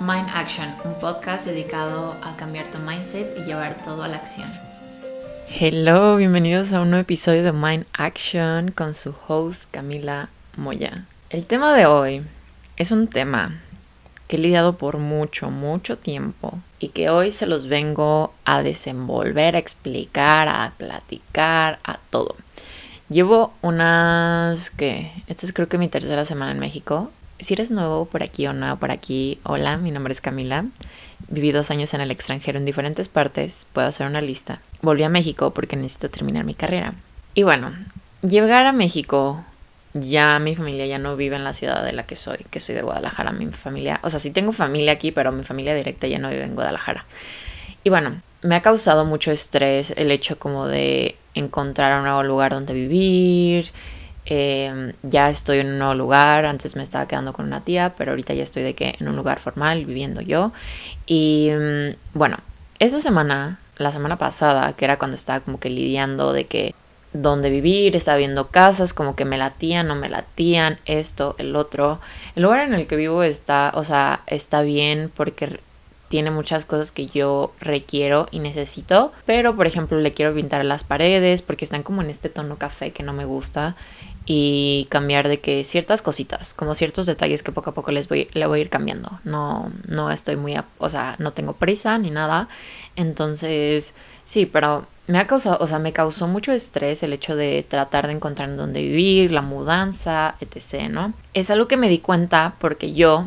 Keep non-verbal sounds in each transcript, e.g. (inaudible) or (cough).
Mind Action, un podcast dedicado a cambiar tu mindset y llevar todo a la acción. Hello, bienvenidos a un nuevo episodio de Mind Action con su host Camila Moya. El tema de hoy es un tema que he lidiado por mucho, mucho tiempo y que hoy se los vengo a desenvolver, a explicar, a platicar, a todo. Llevo unas que, esta es creo que mi tercera semana en México si eres nuevo por aquí o nuevo por aquí, hola, mi nombre es Camila. Viví dos años en el extranjero en diferentes partes, puedo hacer una lista. Volví a México porque necesito terminar mi carrera. Y bueno, llegar a México, ya mi familia ya no vive en la ciudad de la que soy, que soy de Guadalajara. Mi familia, o sea, sí tengo familia aquí, pero mi familia directa ya no vive en Guadalajara. Y bueno, me ha causado mucho estrés el hecho como de encontrar un nuevo lugar donde vivir, Em, ya estoy en un nuevo lugar, antes me estaba quedando con una tía, pero ahorita ya estoy de que en un lugar formal viviendo yo. Y em, bueno, esa semana, la semana pasada, que era cuando estaba como que lidiando de que dónde vivir, estaba viendo casas, como que me latían, no me latían, esto, el otro. El lugar en el que vivo está, o sea, está bien porque tiene muchas cosas que yo requiero y necesito, pero por ejemplo le quiero pintar las paredes porque están como en este tono café que no me gusta y cambiar de que ciertas cositas, como ciertos detalles que poco a poco les voy, le voy a ir cambiando. No, no estoy muy, o sea, no tengo prisa ni nada. Entonces, sí, pero me ha causado, o sea, me causó mucho estrés el hecho de tratar de encontrar dónde vivir, la mudanza, etc., ¿no? Es algo que me di cuenta porque yo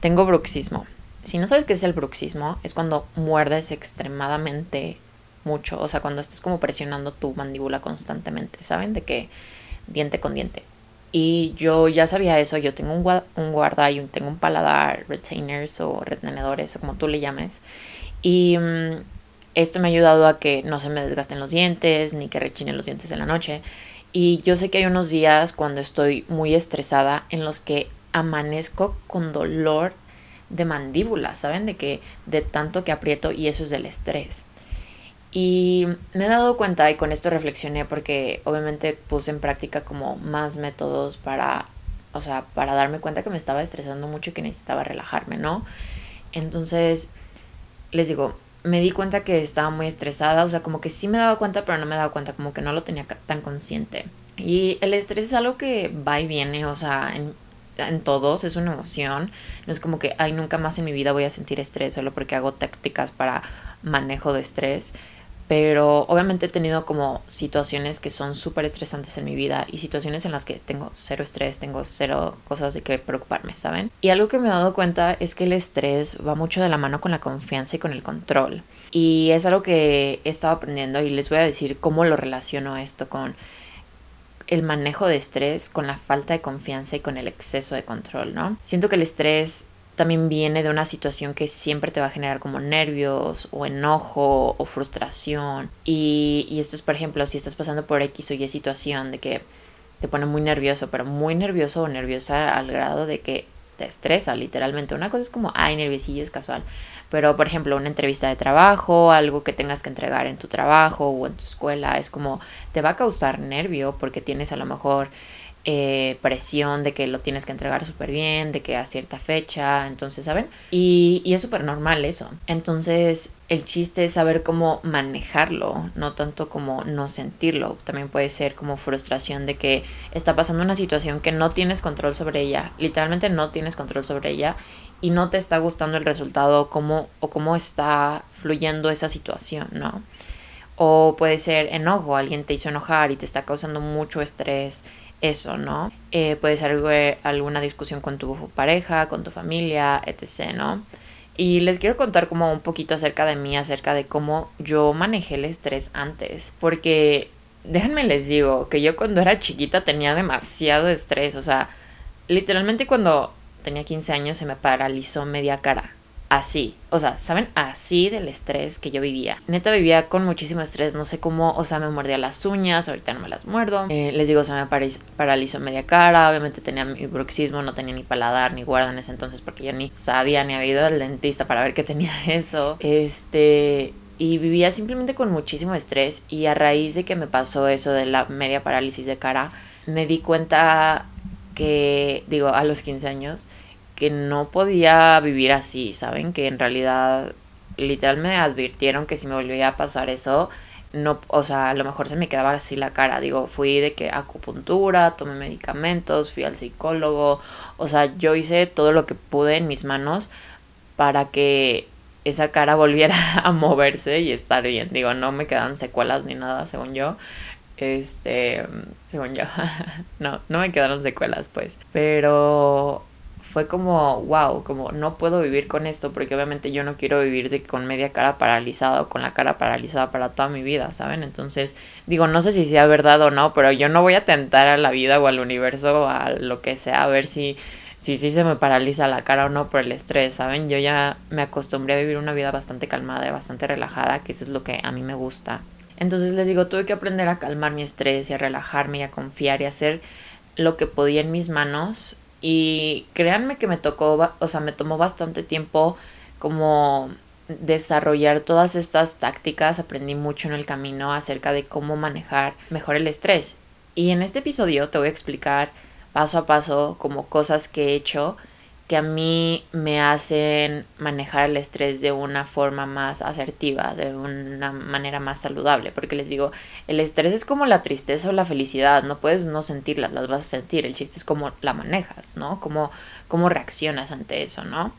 tengo bruxismo. Si no sabes qué es el bruxismo, es cuando muerdes extremadamente mucho, o sea, cuando estás como presionando tu mandíbula constantemente, ¿saben? De que diente con diente. Y yo ya sabía eso, yo tengo un, un guarda y tengo un paladar, retainers o retenedores o como tú le llames. Y mm, esto me ha ayudado a que no se me desgasten los dientes ni que rechinen los dientes en la noche. Y yo sé que hay unos días cuando estoy muy estresada en los que amanezco con dolor de mandíbula, ¿saben? De que de tanto que aprieto y eso es del estrés. Y me he dado cuenta y con esto reflexioné porque obviamente puse en práctica como más métodos para, o sea, para darme cuenta que me estaba estresando mucho y que necesitaba relajarme, ¿no? Entonces, les digo, me di cuenta que estaba muy estresada, o sea, como que sí me daba cuenta, pero no me daba cuenta, como que no lo tenía tan consciente. Y el estrés es algo que va y viene, o sea, en, en todos, es una emoción. No es como que, ay, nunca más en mi vida voy a sentir estrés solo porque hago tácticas para manejo de estrés pero obviamente he tenido como situaciones que son súper estresantes en mi vida y situaciones en las que tengo cero estrés, tengo cero cosas de que preocuparme, ¿saben? Y algo que me he dado cuenta es que el estrés va mucho de la mano con la confianza y con el control. Y es algo que he estado aprendiendo y les voy a decir cómo lo relaciono esto con el manejo de estrés, con la falta de confianza y con el exceso de control, ¿no? Siento que el estrés también viene de una situación que siempre te va a generar como nervios o enojo o frustración. Y, y esto es, por ejemplo, si estás pasando por X o Y situación de que te pone muy nervioso, pero muy nervioso o nerviosa al grado de que te estresa literalmente. Una cosa es como, ay, nerviosillo es casual. Pero, por ejemplo, una entrevista de trabajo, algo que tengas que entregar en tu trabajo o en tu escuela, es como, te va a causar nervio porque tienes a lo mejor eh, presión de que lo tienes que entregar súper bien, de que a cierta fecha, entonces, ¿saben? Y, y es súper normal eso. Entonces, el chiste es saber cómo manejarlo, no tanto como no sentirlo. También puede ser como frustración de que está pasando una situación que no tienes control sobre ella, literalmente no tienes control sobre ella y no te está gustando el resultado cómo, o cómo está fluyendo esa situación, ¿no? O puede ser enojo, alguien te hizo enojar y te está causando mucho estrés eso, ¿no? Eh, puede ser eh, alguna discusión con tu pareja, con tu familia, etc., ¿no? Y les quiero contar como un poquito acerca de mí, acerca de cómo yo manejé el estrés antes, porque déjenme les digo que yo cuando era chiquita tenía demasiado estrés, o sea, literalmente cuando tenía 15 años se me paralizó media cara así, o sea, ¿saben? Así del estrés que yo vivía. Neta vivía con muchísimo estrés, no sé cómo, o sea, me mordía las uñas, ahorita no me las muerdo. Eh, les digo, se me paralizó media cara, obviamente tenía mi bruxismo, no tenía ni paladar ni guarda en ese entonces porque yo ni sabía ni había ido al dentista para ver que tenía eso. Este, y vivía simplemente con muchísimo estrés y a raíz de que me pasó eso de la media parálisis de cara, me di cuenta que, digo, a los 15 años, que no podía vivir así, ¿saben? Que en realidad literal me advirtieron que si me volvía a pasar eso, no, o sea, a lo mejor se me quedaba así la cara. Digo, fui de que acupuntura, tomé medicamentos, fui al psicólogo, o sea, yo hice todo lo que pude en mis manos para que esa cara volviera (laughs) a moverse y estar bien. Digo, no me quedaron secuelas ni nada, según yo. Este, según yo. (laughs) no, no me quedaron secuelas, pues. Pero fue como, wow, como no puedo vivir con esto porque obviamente yo no quiero vivir de, con media cara paralizada o con la cara paralizada para toda mi vida, ¿saben? Entonces, digo, no sé si sea verdad o no, pero yo no voy a tentar a la vida o al universo o a lo que sea a ver si si sí se me paraliza la cara o no por el estrés, ¿saben? Yo ya me acostumbré a vivir una vida bastante calmada y bastante relajada, que eso es lo que a mí me gusta. Entonces les digo, tuve que aprender a calmar mi estrés y a relajarme y a confiar y a hacer lo que podía en mis manos y créanme que me tocó, o sea, me tomó bastante tiempo como desarrollar todas estas tácticas, aprendí mucho en el camino acerca de cómo manejar mejor el estrés. Y en este episodio te voy a explicar paso a paso como cosas que he hecho que a mí me hacen manejar el estrés de una forma más asertiva, de una manera más saludable, porque les digo, el estrés es como la tristeza o la felicidad, no puedes no sentirlas, las vas a sentir, el chiste es cómo la manejas, ¿no? Cómo, cómo reaccionas ante eso, ¿no?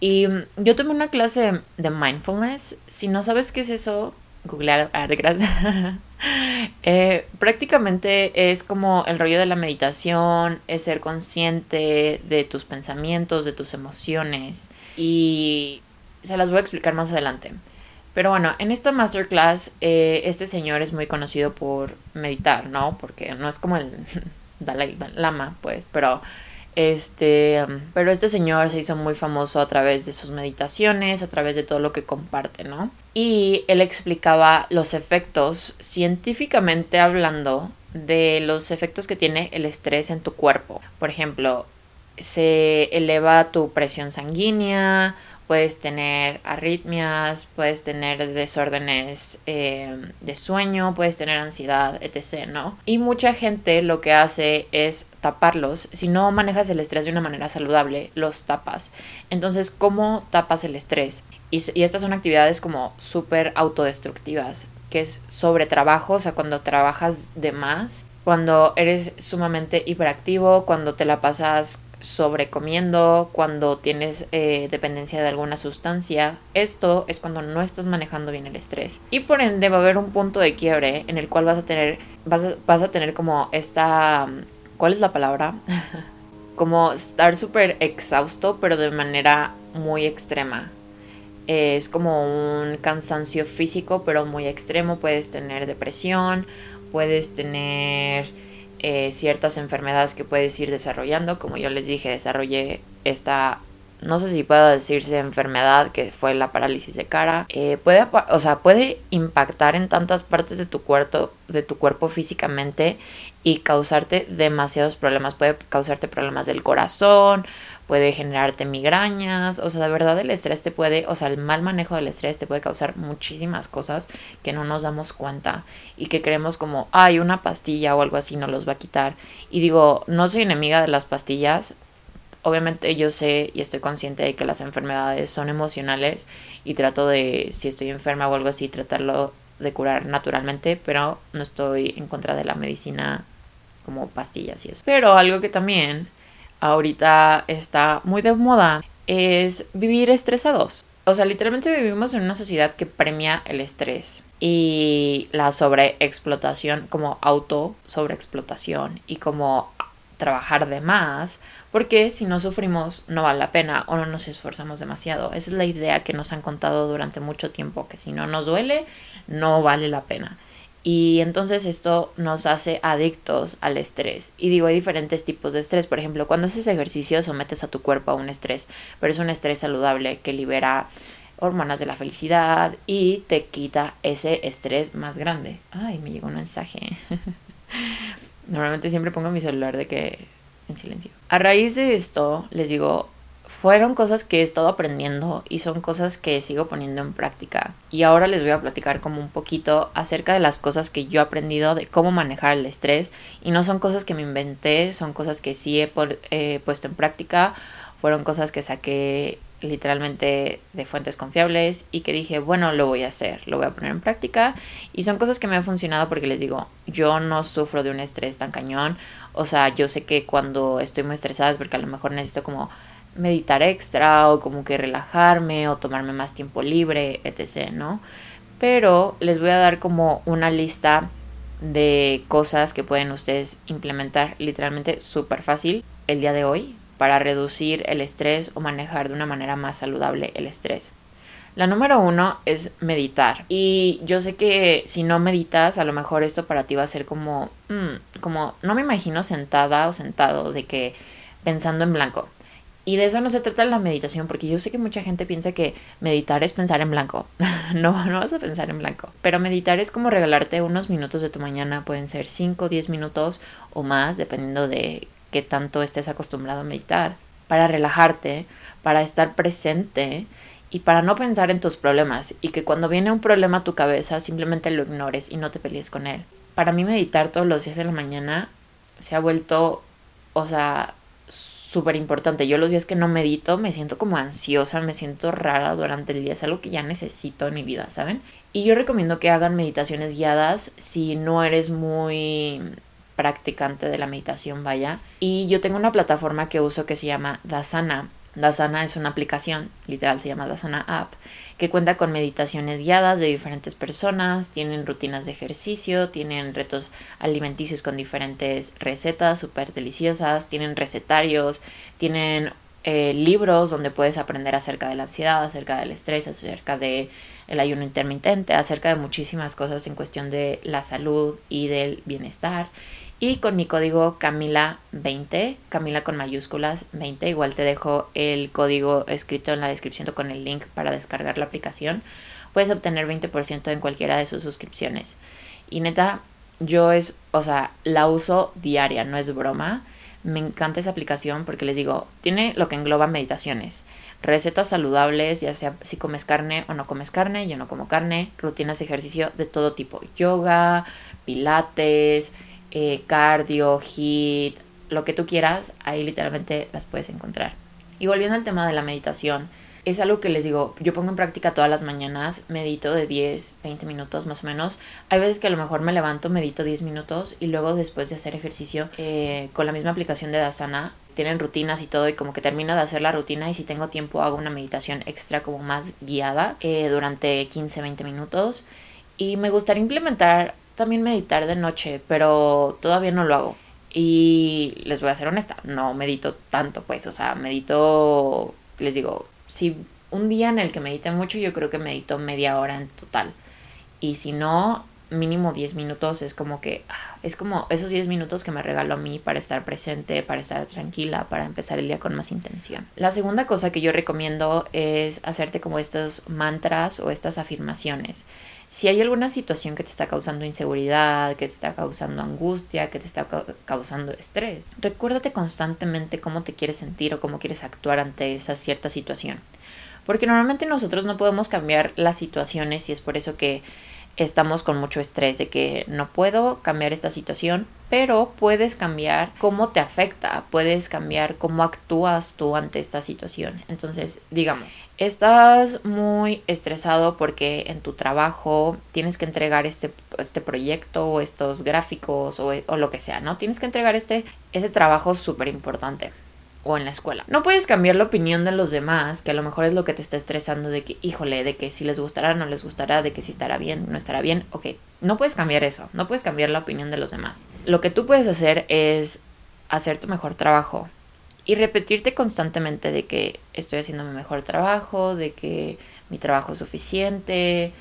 Y yo tomé una clase de mindfulness, si no sabes qué es eso, googlear, ah, (laughs) prácticamente es como el rollo de la meditación, es ser consciente de tus pensamientos, de tus emociones y se las voy a explicar más adelante. Pero bueno, en esta masterclass eh, este señor es muy conocido por meditar, ¿no? Porque no es como el (laughs) Dalai Lama, pues, pero este, pero este señor se hizo muy famoso a través de sus meditaciones, a través de todo lo que comparte, ¿no? Y él explicaba los efectos, científicamente hablando, de los efectos que tiene el estrés en tu cuerpo. Por ejemplo, se eleva tu presión sanguínea, puedes tener arritmias, puedes tener desórdenes eh, de sueño, puedes tener ansiedad, etc., ¿no? Y mucha gente lo que hace es taparlos. Si no manejas el estrés de una manera saludable, los tapas. Entonces, ¿cómo tapas el estrés? Y, y estas son actividades como súper autodestructivas, que es sobre trabajo, o sea, cuando trabajas de más, cuando eres sumamente hiperactivo, cuando te la pasas sobrecomiendo, cuando tienes eh, dependencia de alguna sustancia. Esto es cuando no estás manejando bien el estrés. Y por ende va a haber un punto de quiebre en el cual vas a tener, vas vas a tener como esta... ¿Cuál es la palabra? (laughs) como estar súper exhausto, pero de manera muy extrema. Es como un cansancio físico, pero muy extremo. Puedes tener depresión, puedes tener eh, ciertas enfermedades que puedes ir desarrollando. Como yo les dije, desarrollé esta, no sé si puedo decirse enfermedad, que fue la parálisis de cara. Eh, puede, o sea, puede impactar en tantas partes de tu cuerpo, de tu cuerpo físicamente y causarte demasiados problemas. Puede causarte problemas del corazón, puede generarte migrañas, o sea, de verdad el estrés te puede, o sea, el mal manejo del estrés te puede causar muchísimas cosas que no nos damos cuenta y que creemos como, hay una pastilla o algo así no los va a quitar. Y digo, no soy enemiga de las pastillas, obviamente yo sé y estoy consciente de que las enfermedades son emocionales y trato de, si estoy enferma o algo así, tratarlo de curar naturalmente, pero no estoy en contra de la medicina como pastillas y eso. Pero algo que también ahorita está muy de moda es vivir estresados. O sea, literalmente vivimos en una sociedad que premia el estrés y la sobreexplotación como auto sobreexplotación y como trabajar de más, porque si no sufrimos no vale la pena o no nos esforzamos demasiado. Esa es la idea que nos han contado durante mucho tiempo, que si no nos duele, no vale la pena. Y entonces esto nos hace adictos al estrés. Y digo, hay diferentes tipos de estrés. Por ejemplo, cuando haces ejercicio sometes a tu cuerpo a un estrés, pero es un estrés saludable que libera hormonas de la felicidad y te quita ese estrés más grande. Ay, me llegó un mensaje. (laughs) Normalmente siempre pongo mi celular de que en silencio. A raíz de esto, les digo, fueron cosas que he estado aprendiendo y son cosas que sigo poniendo en práctica. Y ahora les voy a platicar como un poquito acerca de las cosas que yo he aprendido de cómo manejar el estrés. Y no son cosas que me inventé, son cosas que sí he, puesto en práctica. fueron cosas que saqué literalmente de fuentes confiables y que dije, bueno, lo voy a hacer, lo voy a poner en práctica y son cosas que me han funcionado porque les digo, yo no sufro de un estrés tan cañón, o sea, yo sé que cuando estoy muy estresada es porque a lo mejor necesito como meditar extra o como que relajarme o tomarme más tiempo libre, etc., ¿no? Pero les voy a dar como una lista de cosas que pueden ustedes implementar literalmente súper fácil el día de hoy para reducir el estrés o manejar de una manera más saludable el estrés. La número uno es meditar. Y yo sé que si no meditas, a lo mejor esto para ti va a ser como, mm, como, no me imagino sentada o sentado de que pensando en blanco. Y de eso no se trata la meditación, porque yo sé que mucha gente piensa que meditar es pensar en blanco. (laughs) no, no vas a pensar en blanco. Pero meditar es como regalarte unos minutos de tu mañana, pueden ser 5 o 10 minutos o más, dependiendo de que tanto estés acostumbrado a meditar, para relajarte, para estar presente y para no pensar en tus problemas y que cuando viene un problema a tu cabeza simplemente lo ignores y no te pelees con él. Para mí meditar todos los días de la mañana se ha vuelto, o sea, súper importante. Yo los días que no medito me siento como ansiosa, me siento rara durante el día, es algo que ya necesito en mi vida, ¿saben? Y yo recomiendo que hagan meditaciones guiadas si no eres muy practicante de la meditación, vaya. Y yo tengo una plataforma que uso que se llama Dasana. Dasana es una aplicación, literal se llama Dasana App, que cuenta con meditaciones guiadas de diferentes personas, tienen rutinas de ejercicio, tienen retos alimenticios con diferentes recetas súper deliciosas, tienen recetarios, tienen eh, libros donde puedes aprender acerca de la ansiedad, acerca del estrés, acerca de el ayuno intermitente, acerca de muchísimas cosas en cuestión de la salud y del bienestar. Y con mi código Camila20, Camila con mayúsculas 20, igual te dejo el código escrito en la descripción con el link para descargar la aplicación. Puedes obtener 20% en cualquiera de sus suscripciones. Y neta, yo es, o sea, la uso diaria, no es broma. Me encanta esa aplicación porque les digo, tiene lo que engloba meditaciones, recetas saludables, ya sea si comes carne o no comes carne, yo no como carne, rutinas de ejercicio de todo tipo, yoga, pilates, eh, cardio, hit, lo que tú quieras, ahí literalmente las puedes encontrar. Y volviendo al tema de la meditación, es algo que les digo, yo pongo en práctica todas las mañanas, medito de 10, 20 minutos más o menos. Hay veces que a lo mejor me levanto, medito 10 minutos y luego después de hacer ejercicio eh, con la misma aplicación de Dasana, tienen rutinas y todo y como que termino de hacer la rutina y si tengo tiempo hago una meditación extra como más guiada eh, durante 15, 20 minutos. Y me gustaría implementar también meditar de noche, pero todavía no lo hago. Y les voy a ser honesta, no medito tanto, pues, o sea, medito, les digo, si un día en el que medite mucho, yo creo que medito media hora en total. Y si no, mínimo 10 minutos es como que ah, es como esos 10 minutos que me regalo a mí para estar presente, para estar tranquila, para empezar el día con más intención. La segunda cosa que yo recomiendo es hacerte como estos mantras o estas afirmaciones. Si hay alguna situación que te está causando inseguridad, que te está causando angustia, que te está causando estrés, recuérdate constantemente cómo te quieres sentir o cómo quieres actuar ante esa cierta situación. Porque normalmente nosotros no podemos cambiar las situaciones y es por eso que estamos con mucho estrés de que no puedo cambiar esta situación, pero puedes cambiar cómo te afecta, puedes cambiar cómo actúas tú ante esta situación. Entonces, digamos, estás muy estresado porque en tu trabajo tienes que entregar este, este proyecto o estos gráficos o, o lo que sea, ¿no? Tienes que entregar este, ese trabajo súper importante o en la escuela. No puedes cambiar la opinión de los demás, que a lo mejor es lo que te está estresando de que, híjole, de que si les gustará, no les gustará, de que si estará bien, no estará bien. Ok, no puedes cambiar eso, no puedes cambiar la opinión de los demás. Lo que tú puedes hacer es hacer tu mejor trabajo y repetirte constantemente de que estoy haciendo mi mejor trabajo, de que mi trabajo es suficiente,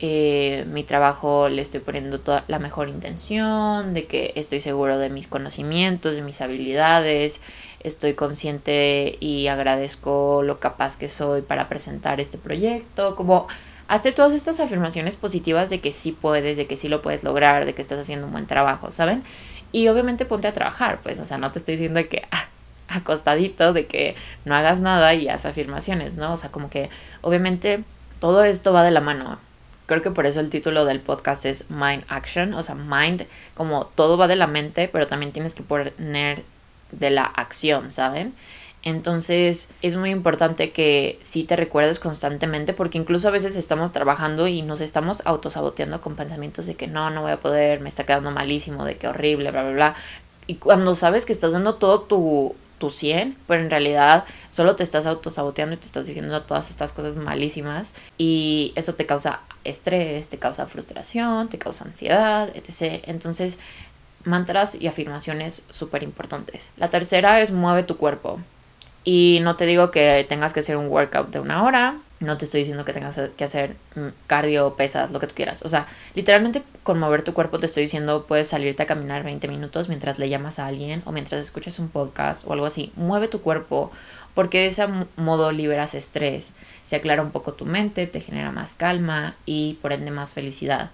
eh, mi trabajo le estoy poniendo toda la mejor intención, de que estoy seguro de mis conocimientos, de mis habilidades, estoy consciente y agradezco lo capaz que soy para presentar este proyecto, como hazte todas estas afirmaciones positivas de que sí puedes, de que sí lo puedes lograr, de que estás haciendo un buen trabajo, ¿saben? Y obviamente ponte a trabajar, pues, o sea, no te estoy diciendo que ah, acostadito, de que no hagas nada y haz afirmaciones, ¿no? O sea, como que obviamente todo esto va de la mano. Creo que por eso el título del podcast es Mind Action, o sea, mind, como todo va de la mente, pero también tienes que poner de la acción, ¿saben? Entonces es muy importante que sí te recuerdes constantemente porque incluso a veces estamos trabajando y nos estamos autosaboteando con pensamientos de que no, no voy a poder, me está quedando malísimo, de que horrible, bla, bla, bla. Y cuando sabes que estás dando todo tu, tu 100, pero en realidad solo te estás autosaboteando y te estás diciendo todas estas cosas malísimas y eso te causa estrés, te causa frustración, te causa ansiedad, etc. Entonces, mantras y afirmaciones súper importantes. La tercera es mueve tu cuerpo. Y no te digo que tengas que hacer un workout de una hora, no te estoy diciendo que tengas que hacer mm, cardio, pesas, lo que tú quieras. O sea, literalmente con mover tu cuerpo te estoy diciendo, puedes salirte a caminar 20 minutos mientras le llamas a alguien o mientras escuchas un podcast o algo así. Mueve tu cuerpo porque de ese modo liberas estrés, se aclara un poco tu mente, te genera más calma y por ende más felicidad.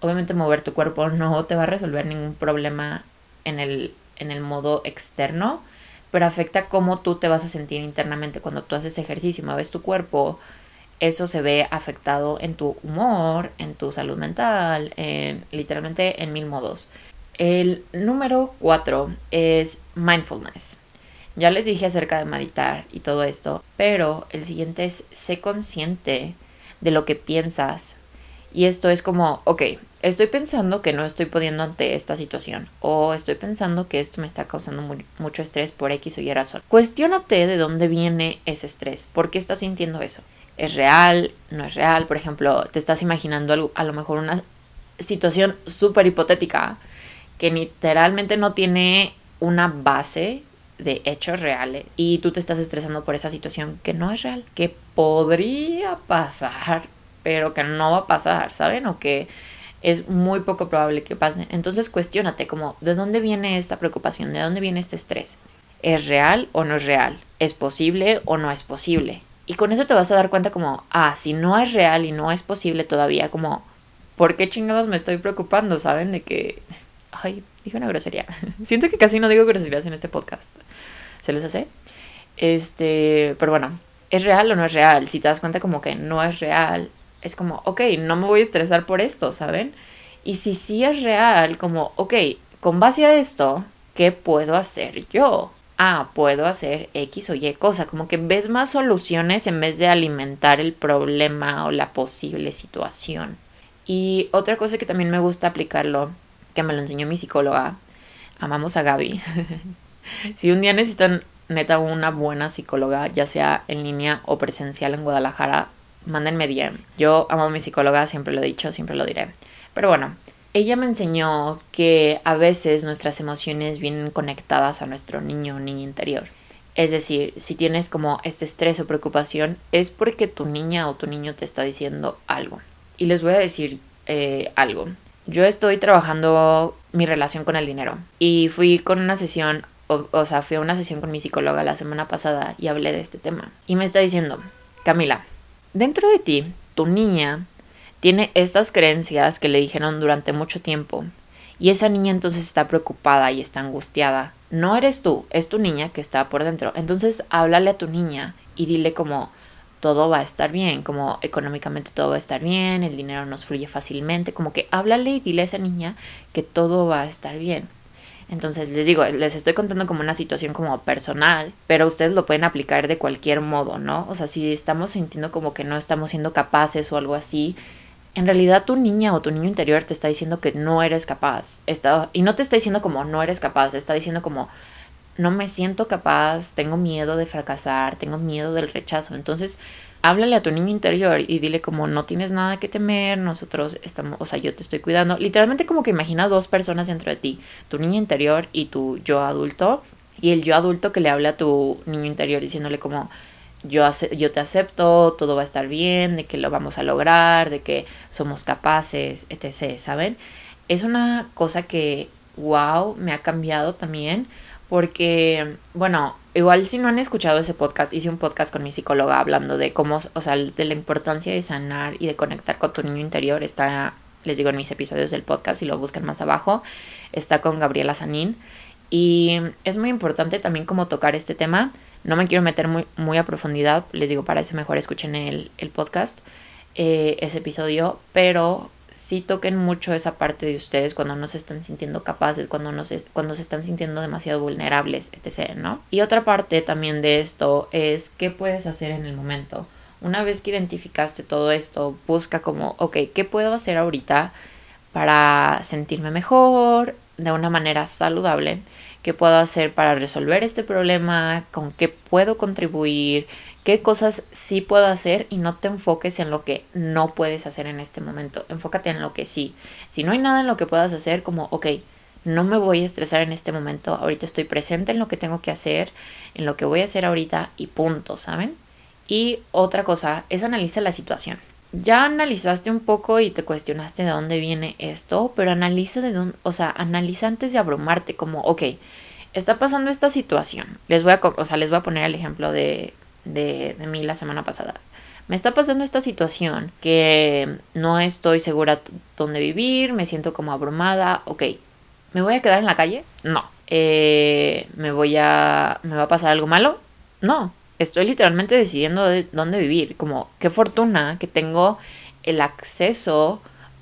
Obviamente mover tu cuerpo no te va a resolver ningún problema en el, en el modo externo, pero afecta cómo tú te vas a sentir internamente cuando tú haces ejercicio y mueves tu cuerpo. Eso se ve afectado en tu humor, en tu salud mental, en, literalmente en mil modos. El número cuatro es mindfulness. Ya les dije acerca de meditar y todo esto, pero el siguiente es sé consciente de lo que piensas. Y esto es como, ok, estoy pensando que no estoy pudiendo ante esta situación o estoy pensando que esto me está causando mucho estrés por X o Y razón. Cuestiónate de dónde viene ese estrés, por qué estás sintiendo eso. ¿Es real? ¿No es real? Por ejemplo, te estás imaginando a lo mejor una situación súper hipotética que literalmente no tiene una base de hechos reales y tú te estás estresando por esa situación que no es real, que podría pasar, pero que no va a pasar, ¿saben? O que es muy poco probable que pase. Entonces cuestionate como, ¿de dónde viene esta preocupación? ¿De dónde viene este estrés? ¿Es real o no es real? ¿Es posible o no es posible? Y con eso te vas a dar cuenta como, ah, si no es real y no es posible todavía, como, ¿por qué chingados me estoy preocupando? ¿Saben? De que, ay, dije una grosería. (laughs) Siento que casi no digo groserías en este podcast. ¿Se les hace? Este, pero bueno, ¿es real o no es real? Si te das cuenta como que no es real, es como, ok, no me voy a estresar por esto, ¿saben? Y si sí es real, como, ok, con base a esto, ¿qué puedo hacer yo? Ah, puedo hacer X o Y cosa, como que ves más soluciones en vez de alimentar el problema o la posible situación. Y otra cosa que también me gusta aplicarlo, que me lo enseñó mi psicóloga, amamos a Gaby. (laughs) si un día necesitan neta una buena psicóloga, ya sea en línea o presencial en Guadalajara, mándenme DM. Yo amo a mi psicóloga, siempre lo he dicho, siempre lo diré. Pero bueno, ella me enseñó que a veces nuestras emociones vienen conectadas a nuestro niño o niña interior. Es decir, si tienes como este estrés o preocupación, es porque tu niña o tu niño te está diciendo algo. Y les voy a decir eh, algo. Yo estoy trabajando mi relación con el dinero y fui con una sesión, o, o sea, fui a una sesión con mi psicóloga la semana pasada y hablé de este tema. Y me está diciendo, Camila, Dentro de ti, tu niña tiene estas creencias que le dijeron durante mucho tiempo y esa niña entonces está preocupada y está angustiada. No eres tú, es tu niña que está por dentro. Entonces háblale a tu niña y dile como todo va a estar bien, como económicamente todo va a estar bien, el dinero nos fluye fácilmente, como que háblale y dile a esa niña que todo va a estar bien. Entonces les digo, les estoy contando como una situación como personal, pero ustedes lo pueden aplicar de cualquier modo, ¿no? O sea, si estamos sintiendo como que no estamos siendo capaces o algo así, en realidad tu niña o tu niño interior te está diciendo que no eres capaz. Está, y no te está diciendo como no eres capaz, te está diciendo como no me siento capaz, tengo miedo de fracasar, tengo miedo del rechazo. Entonces, háblale a tu niño interior y dile como no tienes nada que temer, nosotros estamos, o sea, yo te estoy cuidando. Literalmente como que imagina dos personas dentro de ti, tu niño interior y tu yo adulto. Y el yo adulto que le habla a tu niño interior diciéndole como yo, yo te acepto, todo va a estar bien, de que lo vamos a lograr, de que somos capaces, etc. ¿Saben? Es una cosa que, wow, me ha cambiado también porque, bueno, igual si no han escuchado ese podcast, hice un podcast con mi psicóloga hablando de cómo, o sea, de la importancia de sanar y de conectar con tu niño interior. Está, les digo, en mis episodios del podcast, y lo buscan más abajo, está con Gabriela Sanín. Y es muy importante también como tocar este tema. No me quiero meter muy, muy a profundidad, les digo, para eso mejor escuchen el, el podcast, eh, ese episodio, pero sí toquen mucho esa parte de ustedes cuando no se están sintiendo capaces, cuando, no se, cuando se están sintiendo demasiado vulnerables, etc., ¿no? Y otra parte también de esto es qué puedes hacer en el momento. Una vez que identificaste todo esto, busca como, ok, ¿qué puedo hacer ahorita para sentirme mejor, de una manera saludable? ¿Qué puedo hacer para resolver este problema? ¿Con qué puedo contribuir? Qué cosas sí puedo hacer y no te enfoques en lo que no puedes hacer en este momento. Enfócate en lo que sí. Si no hay nada en lo que puedas hacer, como, ok, no me voy a estresar en este momento, ahorita estoy presente en lo que tengo que hacer, en lo que voy a hacer ahorita y punto, ¿saben? Y otra cosa es analiza la situación. Ya analizaste un poco y te cuestionaste de dónde viene esto, pero analiza de dónde, o sea, analiza antes de abrumarte, como, ok, está pasando esta situación. Les voy a, o sea, les voy a poner el ejemplo de de, mí la semana pasada. Me está pasando esta situación que no estoy segura dónde vivir, me siento como abrumada, ok, ¿me voy a quedar en la calle? No. Eh, ¿Me voy a... ¿Me va a pasar algo malo? No. Estoy literalmente decidiendo de dónde vivir. Como, qué fortuna que tengo el acceso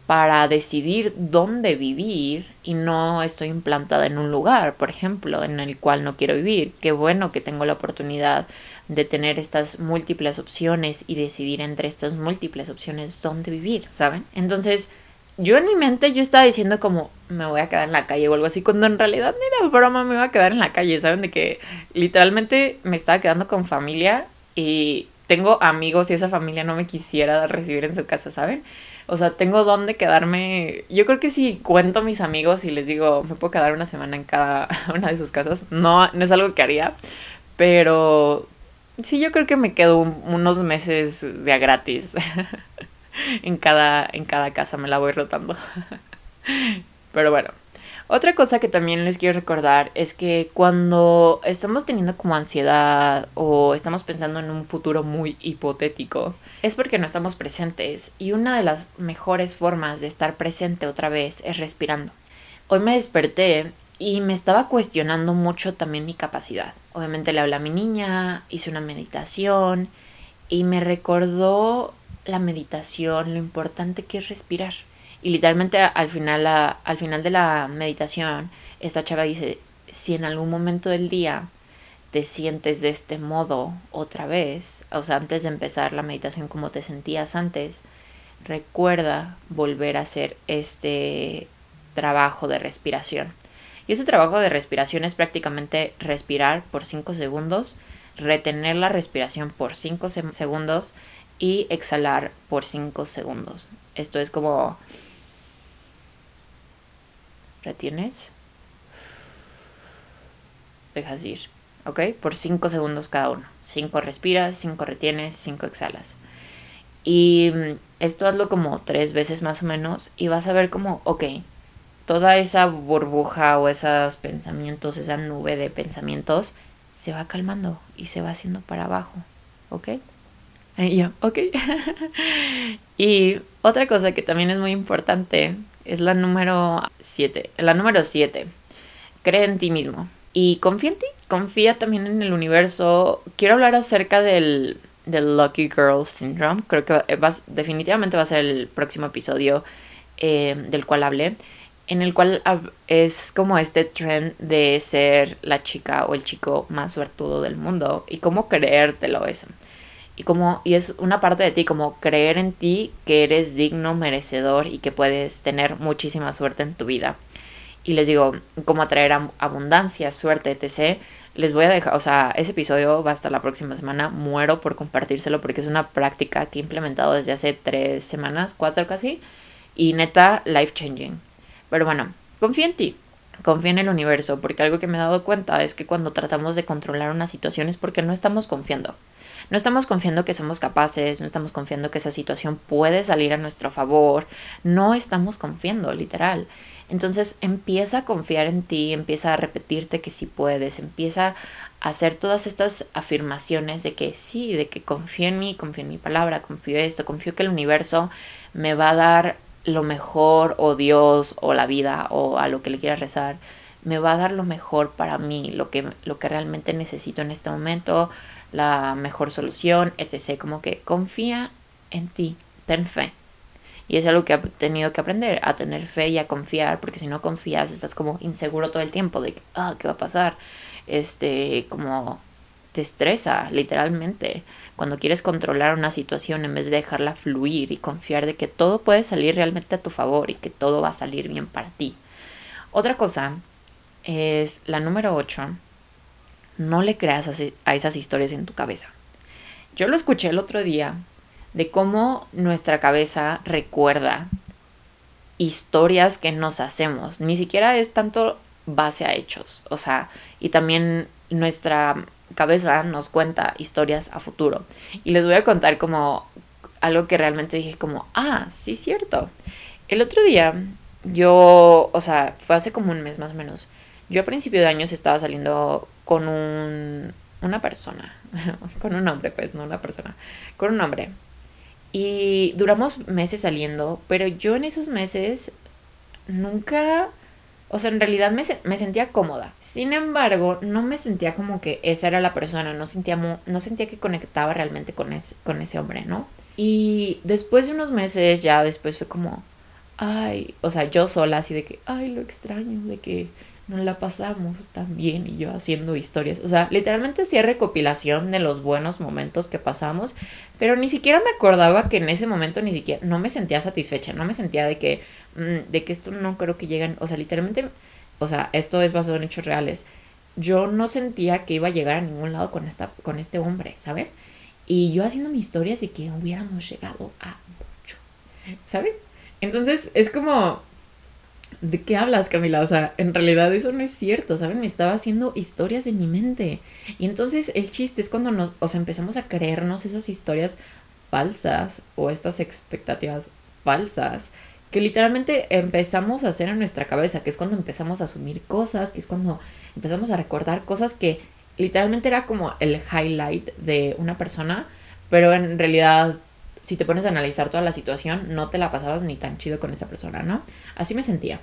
para decidir dónde vivir y no estoy implantada en un lugar, por ejemplo, en el cual no quiero vivir. Qué bueno que tengo la oportunidad de tener estas múltiples opciones y decidir entre estas múltiples opciones dónde vivir, ¿saben? Entonces, yo en mi mente yo estaba diciendo como me voy a quedar en la calle o algo así, cuando en realidad ni de broma me iba a quedar en la calle, ¿saben? De que literalmente me estaba quedando con familia y tengo amigos y esa familia no me quisiera recibir en su casa, ¿saben? O sea, tengo dónde quedarme. Yo creo que si cuento a mis amigos y les digo, me puedo quedar una semana en cada (laughs) una de sus casas, no, no es algo que haría, pero sí, yo creo que me quedo unos meses de gratis. (laughs) en, cada, en cada casa me la voy rotando. (laughs) pero bueno, otra cosa que también les quiero recordar es que cuando estamos teniendo como ansiedad o estamos pensando en un futuro muy hipotético, es porque no estamos presentes y una de las mejores formas de estar presente otra vez es respirando. Hoy me desperté y me estaba cuestionando mucho también mi capacidad. Obviamente le hablé a mi niña, hice una meditación y me recordó la meditación, lo importante que es respirar. Y literalmente al final, al final de la meditación, esta chava dice, si en algún momento del día te sientes de este modo otra vez, o sea, antes de empezar la meditación como te sentías antes, recuerda volver a hacer este trabajo de respiración. Y ese trabajo de respiración es prácticamente respirar por 5 segundos, retener la respiración por 5 segundos y exhalar por 5 segundos. Esto es como retienes, dejas ir, ¿ok? Por 5 segundos cada uno. 5 respiras, 5 retienes, 5 exhalas. Y mm, esto hazlo como tres veces más o menos y vas a ver como, ok, toda esa burbuja o esos pensamientos, esa nube de pensamientos, se va calmando y se va haciendo para abajo, ¿ok? Y yo, ok. (laughs) y otra cosa que también es muy importante es la número 7. La número 7. Cree en ti mismo. Y confía en ti. Confía también en el universo. Quiero hablar acerca del, Lucky Girl Syndrome. Creo que definitivamente va a ser el próximo episodio eh, del cual hablé. En el cual es como este trend de ser la chica o el chico más suertudo del mundo. Y cómo creértelo eso y como y es una parte de ti como creer en ti que eres digno, merecedor y que puedes tener muchísima suerte en tu vida. Y les digo, cómo atraer abundancia, suerte, etc. Les voy a dejar, o sea, ese episodio va hasta la próxima semana. Muero por compartírselo porque es una práctica que he implementado desde hace tres semanas, cuatro casi. Y neta, life changing. Pero bueno, confía en ti confía en el universo, porque algo que me he dado cuenta es que cuando tratamos de controlar una situación es porque no estamos confiando. No estamos confiando que somos capaces, no estamos confiando que esa situación puede salir a nuestro favor, no estamos confiando, literal. Entonces empieza a confiar en ti, empieza a repetirte que sí puedes, empieza a hacer todas estas afirmaciones de que sí, de que confío en mí, confío en mi palabra, confío en esto, confío que el universo me va a dar lo mejor o Dios o la vida o a lo que le quieras rezar, me va a dar lo mejor para mí, lo que, lo que realmente necesito en este momento, la mejor solución, etc. Como que confía en ti, ten fe. Y es algo que he tenido que aprender, a tener fe y a confiar, porque si no confías estás como inseguro todo el tiempo de, ah, ¿qué va a pasar? Este, como te estresa, literalmente, cuando quieres controlar una situación en vez de dejarla fluir y confiar de que todo puede salir realmente a tu favor y que todo va a salir bien para ti. Otra cosa es la número 8. No le creas a esas historias en tu cabeza. Yo lo escuché el otro día de cómo nuestra cabeza recuerda historias que nos hacemos. Ni siquiera es tanto base a hechos. O sea, y también nuestra cabeza nos cuenta historias a futuro. Y les voy a contar como algo que realmente dije como, ah, sí, cierto. El otro día yo, o sea, fue hace como un mes más o menos. Yo a principio de años estaba saliendo con un, una persona, (laughs) con un hombre, pues, no una persona, con un hombre. Y duramos meses saliendo, pero yo en esos meses nunca, o sea, en realidad me, me, sentía cómoda. Sin embargo, no me sentía como que esa era la persona, no sentía, no sentía que conectaba realmente con, con ese hombre, ¿no? Y después de unos meses, ya después fue como, ay, o sea, yo sola así de que, ay, lo extraño, de que nos la pasamos tan bien y yo haciendo historias. O sea, literalmente hacía recopilación de los buenos momentos que pasamos, pero ni siquiera me acordaba que en ese momento ni siquiera, no me sentía satisfecha, no me sentía de que, mm, de que esto no creo que lleguen, o sea, literalmente, o sea, esto es basado en hechos reales. Yo no sentía que iba a llegar a ningún lado con, esta, con este hombre, ¿saben? Y yo haciendo mis historias de que hubiéramos llegado a mucho, ¿saben? Entonces es como ¿De qué hablas, Camila? O sea, en realidad eso no es cierto, ¿saben? Me estaba haciendo historias en mi mente. Y entonces el chiste es cuando nos, o sea, empezamos a creernos esas historias falsas o estas expectativas falsas que literalmente empezamos a hacer en nuestra cabeza, que es cuando empezamos a asumir cosas, que es cuando empezamos a recordar cosas que literalmente era como el highlight de una persona, pero en realidad si te pones a analizar toda la situación, no te la pasabas ni tan chido con esa persona, ¿no? Así me sentía.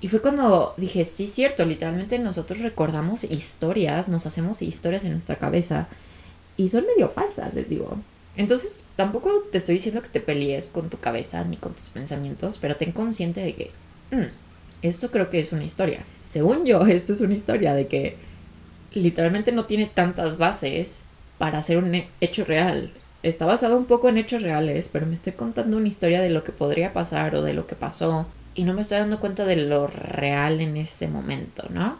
Y fue cuando dije, sí, cierto, literalmente nosotros recordamos historias, nos hacemos historias en nuestra cabeza y son medio falsas, les digo. Entonces, tampoco te estoy diciendo que te pelees con tu cabeza ni con tus pensamientos, pero ten consciente de que, mm, esto creo que es una historia. Según yo, (laughs) esto es una historia de que literalmente no tiene tantas bases para ser un hecho real está basado un poco en hechos reales, pero me estoy contando una historia de lo que podría pasar o de lo que pasó y no me estoy dando cuenta de lo real en ese momento, ¿no?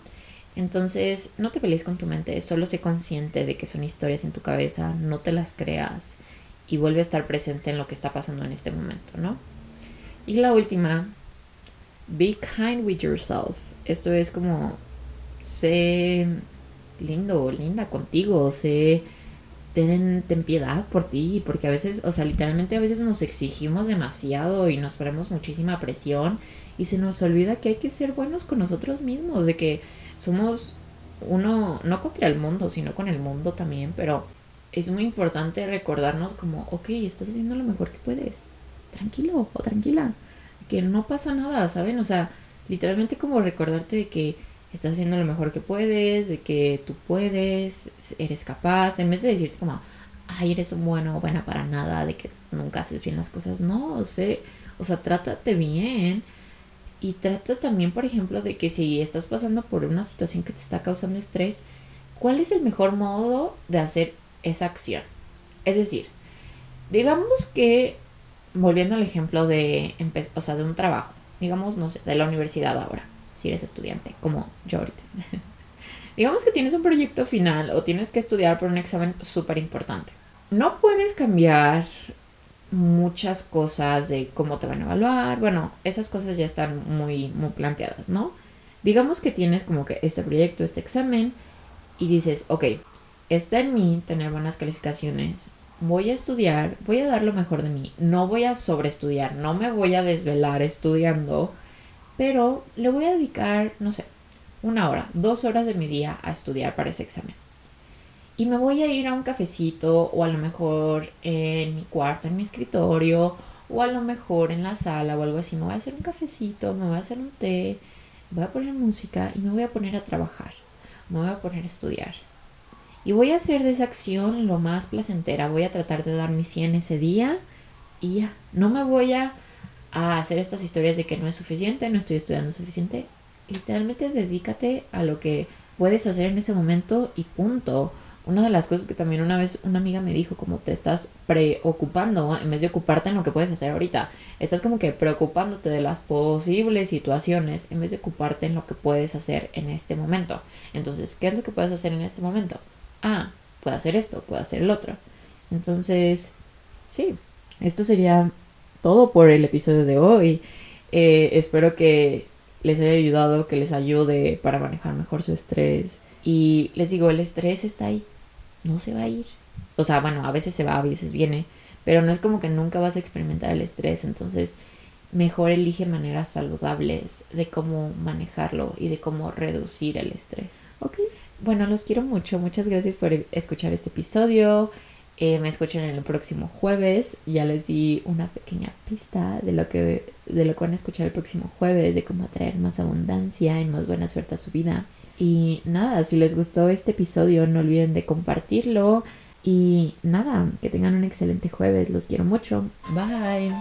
Entonces, no te pelees con tu mente, solo sé consciente de que son historias en tu cabeza, no te las creas y vuelve a estar presente en lo que está pasando en este momento, ¿no? Y la última, be kind with yourself. Esto es como, sé lindo o linda contigo, sé ten, ten piedad por ti, porque a veces, o sea, literalmente a veces nos exigimos demasiado y nos ponemos muchísima presión y se nos olvida que hay que ser buenos con nosotros mismos, de que somos uno, no contra el mundo, sino con el mundo también, pero es muy importante recordarnos como, ok, estás haciendo lo mejor que puedes, tranquilo o tranquila, que no pasa nada, ¿saben? O sea, literalmente como recordarte de que estás haciendo lo mejor que puedes, de que tú puedes, eres capaz, en vez de decirte como, ay, eres un bueno o buena para nada, de que nunca haces bien las cosas, no, o sea, o sea, trátate bien y trata también, por ejemplo, de que si estás pasando por una situación que te está causando estrés, ¿cuál es el mejor modo de hacer esa acción? Es decir, digamos que, volviendo al ejemplo de, o sea, de un trabajo, digamos, no sé, de la universidad ahora si eres estudiante, como yo ahorita. (laughs) Digamos que tienes un proyecto final o tienes que estudiar por un examen súper importante. No puedes cambiar muchas cosas de cómo te van a evaluar. Bueno, esas cosas ya están muy, muy planteadas, ¿no? Digamos que tienes como que este proyecto, este examen, y dices, ok, está en mí tener buenas calificaciones. Voy a estudiar, voy a dar lo mejor de mí. No voy a sobreestudiar, no me voy a desvelar estudiando pero le voy a dedicar, no sé, una hora, dos horas de mi día a estudiar para ese examen. Y me voy a ir a un cafecito o a lo mejor en mi cuarto, en mi escritorio o a lo mejor en la sala o algo así. Me voy a hacer un cafecito, me voy a hacer un té, voy a poner música y me voy a poner a trabajar. Me voy a poner a estudiar. Y voy a hacer de esa acción lo más placentera. Voy a tratar de dar mi 100 ese día y ya. No me voy a a hacer estas historias de que no es suficiente, no estoy estudiando suficiente. Literalmente dedícate a lo que puedes hacer en ese momento y punto. Una de las cosas que también una vez una amiga me dijo, como te estás preocupando en vez de ocuparte en lo que puedes hacer ahorita. Estás como que preocupándote de las posibles situaciones en vez de ocuparte en lo que puedes hacer en este momento. Entonces, ¿qué es lo que puedes hacer en este momento? Ah, puedo hacer esto, puedo hacer el otro. Entonces, sí, esto sería todo por el episodio de hoy. Eh, espero que les haya ayudado, que les ayude para manejar mejor su estrés. Y les digo, el estrés está ahí, no se va a ir. O sea, bueno, a veces se va, a veces viene, pero no es como que nunca vas a experimentar el estrés, entonces mejor elige maneras saludables de cómo manejarlo y de cómo reducir el estrés. Ok, bueno, los quiero mucho, muchas gracias por escuchar este episodio. Eh, me escuchen en el próximo jueves. Ya les di una pequeña pista de lo que de lo que van a escuchar el próximo jueves, de cómo atraer más abundancia y más buena suerte a su vida. Y nada, si les gustó este episodio, no olviden de compartirlo. Y nada, que tengan un excelente jueves. Los quiero mucho. Bye.